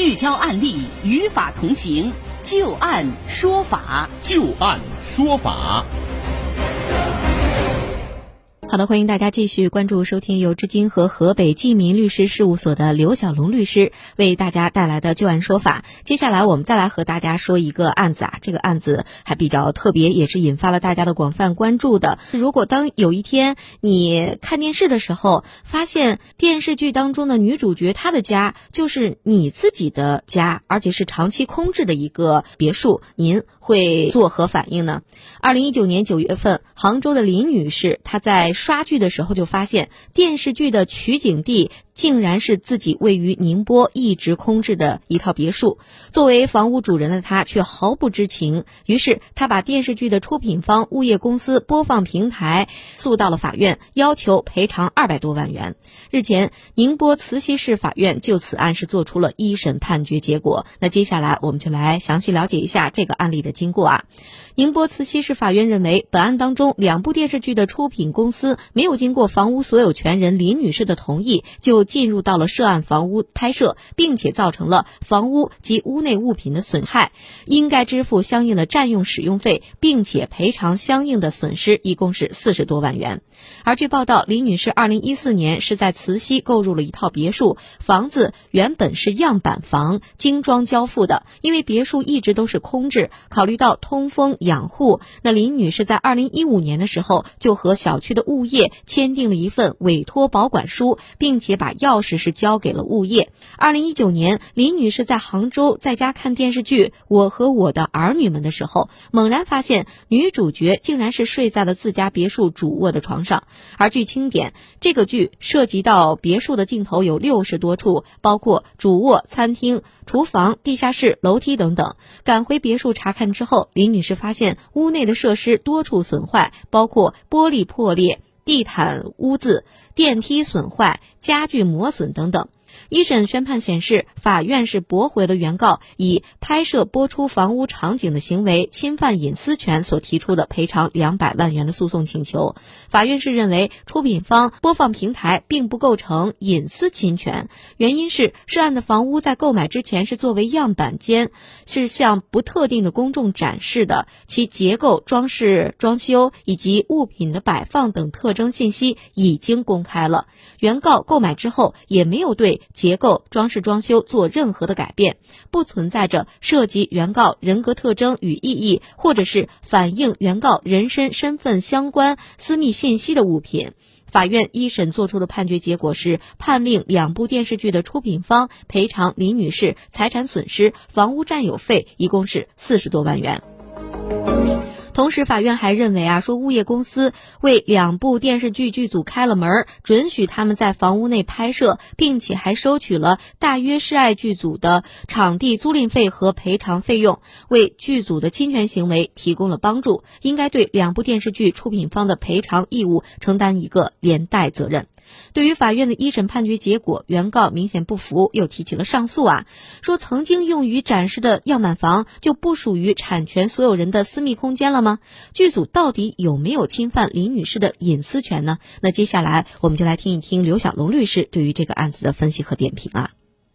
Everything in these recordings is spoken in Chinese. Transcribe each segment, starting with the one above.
聚焦案例，与法同行，就案说法，就案说法。好的，欢迎大家继续关注收听由至今和河北济民律师事务所的刘小龙律师为大家带来的旧案说法。接下来我们再来和大家说一个案子啊，这个案子还比较特别，也是引发了大家的广泛关注的。如果当有一天你看电视的时候，发现电视剧当中的女主角她的家就是你自己的家，而且是长期空置的一个别墅，您会作何反应呢？二零一九年九月份，杭州的林女士她在刷剧的时候就发现电视剧的取景地竟然是自己位于宁波一直空置的一套别墅。作为房屋主人的他却毫不知情，于是他把电视剧的出品方物业公司播放平台诉到了法院，要求赔偿二百多万元。日前，宁波慈溪市法院就此案是做出了一审判决结果。那接下来我们就来详细了解一下这个案例的经过啊。宁波慈溪市法院认为，本案当中两部电视剧的出品公司没有经过房屋所有权人林女士的同意，就进入到了涉案房屋拍摄，并且造成了房屋及屋内物品的损害，应该支付相应的占用使用费，并且赔偿相应的损失，一共是四十多万元。而据报道，林女士二零一四年是在慈溪购入了一套别墅，房子原本是样板房，精装交付的。因为别墅一直都是空置，考虑到通风养护，那林女士在二零一五年的时候就和小区的物业签订了一份委托保管书，并且把钥匙是交给了物业。二零一九年，李女士在杭州在家看电视剧《我和我的儿女们》的时候，猛然发现女主角竟然是睡在了自家别墅主卧的床上。而据清点，这个剧涉及到别墅的镜头有六十多处，包括主卧、餐厅、厨房、地下室、楼梯等等。赶回别墅查看之后，李女士发现屋内的设施多处损坏，包括玻璃破裂、地毯污渍、电梯损坏、家具磨损等等。一审宣判显示，法院是驳回了原告以拍摄播出房屋场景的行为侵犯隐私权所提出的赔偿两百万元的诉讼请求。法院是认为，出品方播放平台并不构成隐私侵权，原因是涉案的房屋在购买之前是作为样板间，是向不特定的公众展示的，其结构、装饰、装修以及物品的摆放等特征信息已经公开了。原告购买之后也没有对。结构、装饰、装修做任何的改变，不存在着涉及原告人格特征与意义，或者是反映原告人身身份相关私密信息的物品。法院一审作出的判决结果是判令两部电视剧的出品方赔偿林女士财产损失、房屋占有费，一共是四十多万元。同时，法院还认为啊，说物业公司为两部电视剧剧组开了门，准许他们在房屋内拍摄，并且还收取了大约是爱剧组的场地租赁费和赔偿费用，为剧组的侵权行为提供了帮助，应该对两部电视剧出品方的赔偿义务承担一个连带责任。对于法院的一审判决结果，原告明显不服，又提起了上诉啊，说曾经用于展示的样板房就不属于产权所有人的私密空间了吗？剧组到底有没有侵犯林女士的隐私权呢？那接下来我们就来听一听刘小龙律师对于这个案子的分析和点评啊。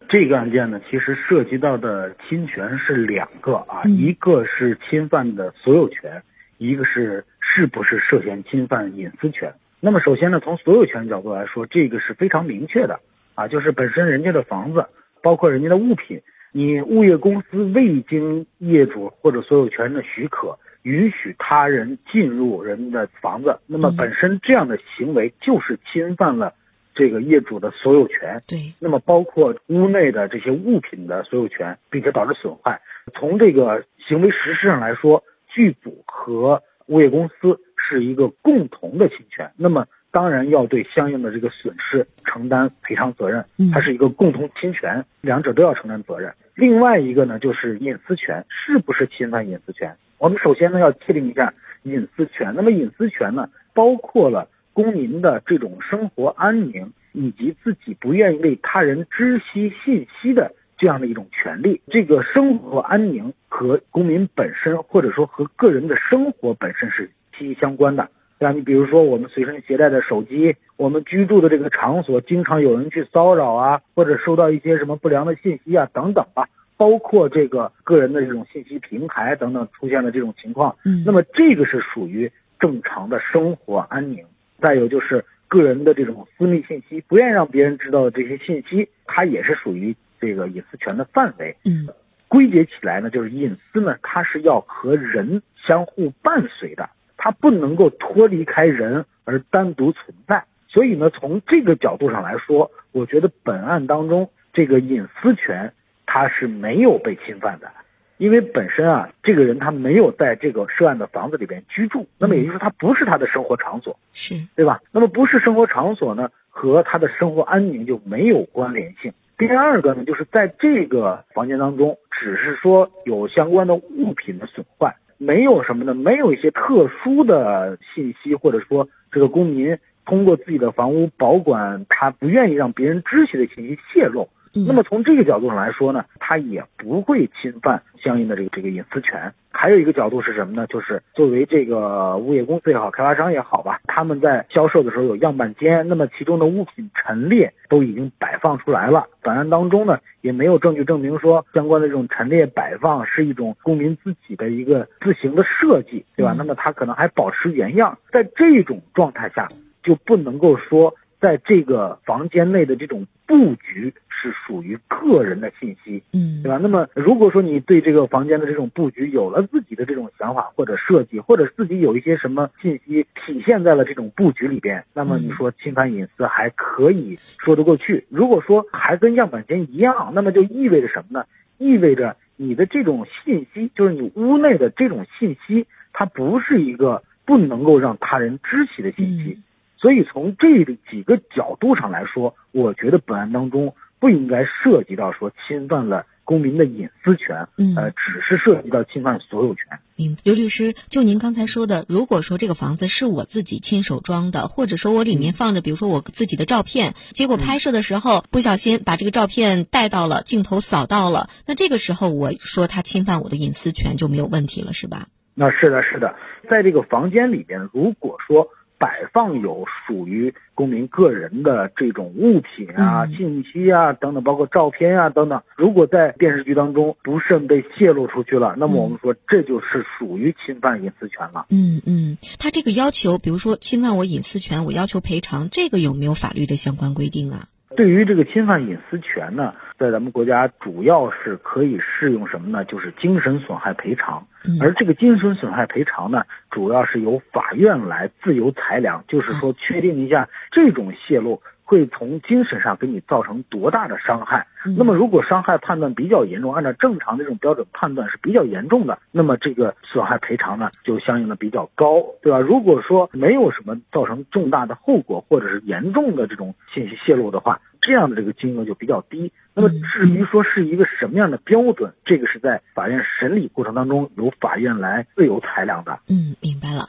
这个案件呢，其实涉及到的侵权是两个啊，一个是侵犯的所有权，一个是是不是涉嫌侵犯隐私权。那么首先呢，从所有权角度来说，这个是非常明确的啊，就是本身人家的房子，包括人家的物品，你物业公司未经业主或者所有权人的许可，允许他人进入人的房子，那么本身这样的行为就是侵犯了这个业主的所有权。对。那么包括屋内的这些物品的所有权，并且导致损坏。从这个行为实施上来说，剧组和物业公司。是一个共同的侵权，那么当然要对相应的这个损失承担赔偿责任。它是一个共同侵权，两者都要承担责任。另外一个呢，就是隐私权是不是侵犯隐私权？我们首先呢要确定一下隐私权。那么隐私权呢，包括了公民的这种生活安宁，以及自己不愿意为他人知悉信息的这样的一种权利。这个生活安宁和公民本身，或者说和个人的生活本身是。息息相关的，对吧？你比如说我们随身携带的手机，我们居住的这个场所经常有人去骚扰啊，或者收到一些什么不良的信息啊等等吧，包括这个个人的这种信息平台等等出现的这种情况，嗯，那么这个是属于正常的生活安宁。再有就是个人的这种私密信息，不愿意让别人知道的这些信息，它也是属于这个隐私权的范围。嗯归结起来呢，就是隐私呢，它是要和人相互伴随的，它不能够脱离开人而单独存在。所以呢，从这个角度上来说，我觉得本案当中这个隐私权它是没有被侵犯的，因为本身啊，这个人他没有在这个涉案的房子里边居住，那么也就是说他不是他的生活场所，是对吧？那么不是生活场所呢，和他的生活安宁就没有关联性。第二个呢，就是在这个房间当中，只是说有相关的物品的损坏，没有什么呢？没有一些特殊的信息，或者说这个公民通过自己的房屋保管他不愿意让别人知悉的信息泄露。嗯那么从这个角度上来说呢，它也不会侵犯相应的这个这个隐私权。还有一个角度是什么呢？就是作为这个物业公司也好，开发商也好吧，他们在销售的时候有样板间，那么其中的物品陈列都已经摆放出来了。本案当中呢，也没有证据证明说相关的这种陈列摆放是一种公民自己的一个自行的设计，对吧？嗯那么它可能还保持原样，在这种状态下，就不能够说在这个房间内的这种布局是属于个人的信息，嗯对吧？那么如果说你对这个房间的这种布局有了自己的这种想法或者设计，或者自己有一些什么信息体现在了这种布局里边，那么你说侵犯隐私还可以说得过去。如果说还跟样板间一样，那么就意味着什么呢？意味着你的这种信息，就是你屋内的这种信息，它不是一个不能够让他人知悉的信息。嗯所以从这几个角度上来说，我觉得本案当中不应该涉及到说侵犯了公民的隐私权，嗯呃，只是涉及到侵犯所有权。明白，刘律师，就您刚才说的，如果说这个房子是我自己亲手装的，或者说我里面放着，比如说我自己的照片，结果拍摄的时候不小心把这个照片带到了镜头扫到了，那这个时候我说他侵犯我的隐私权就没有问题了，是吧？那是的，是的，在这个房间里边，如果说摆放有属于公民个人的这种物品啊、嗯信息啊等等，包括照片啊等等，如果在电视剧当中不慎被泄露出去了，那么我们说这就是属于侵犯隐私权了。嗯嗯，他这个要求，比如说侵犯我隐私权，我要求赔偿，这个有没有法律的相关规定啊？对于这个侵犯隐私权呢，在咱们国家主要是可以适用什么呢？就是精神损害赔偿。嗯而这个精神损害赔偿呢，主要是由法院来自由裁量，就是说确定一下这种泄露会从精神上给你造成多大的伤害。嗯那么如果伤害判断比较严重，按照正常的这种标准判断是比较严重的，那么这个损害赔偿呢就相应的比较高，对吧？如果说没有什么造成重大的后果或者是严重的这种信息泄露的话，这样的这个金额就比较低。那么至于说是一个什么样的标准，这个是在法院审理过程当中由法院来自由裁量的。嗯，明白了。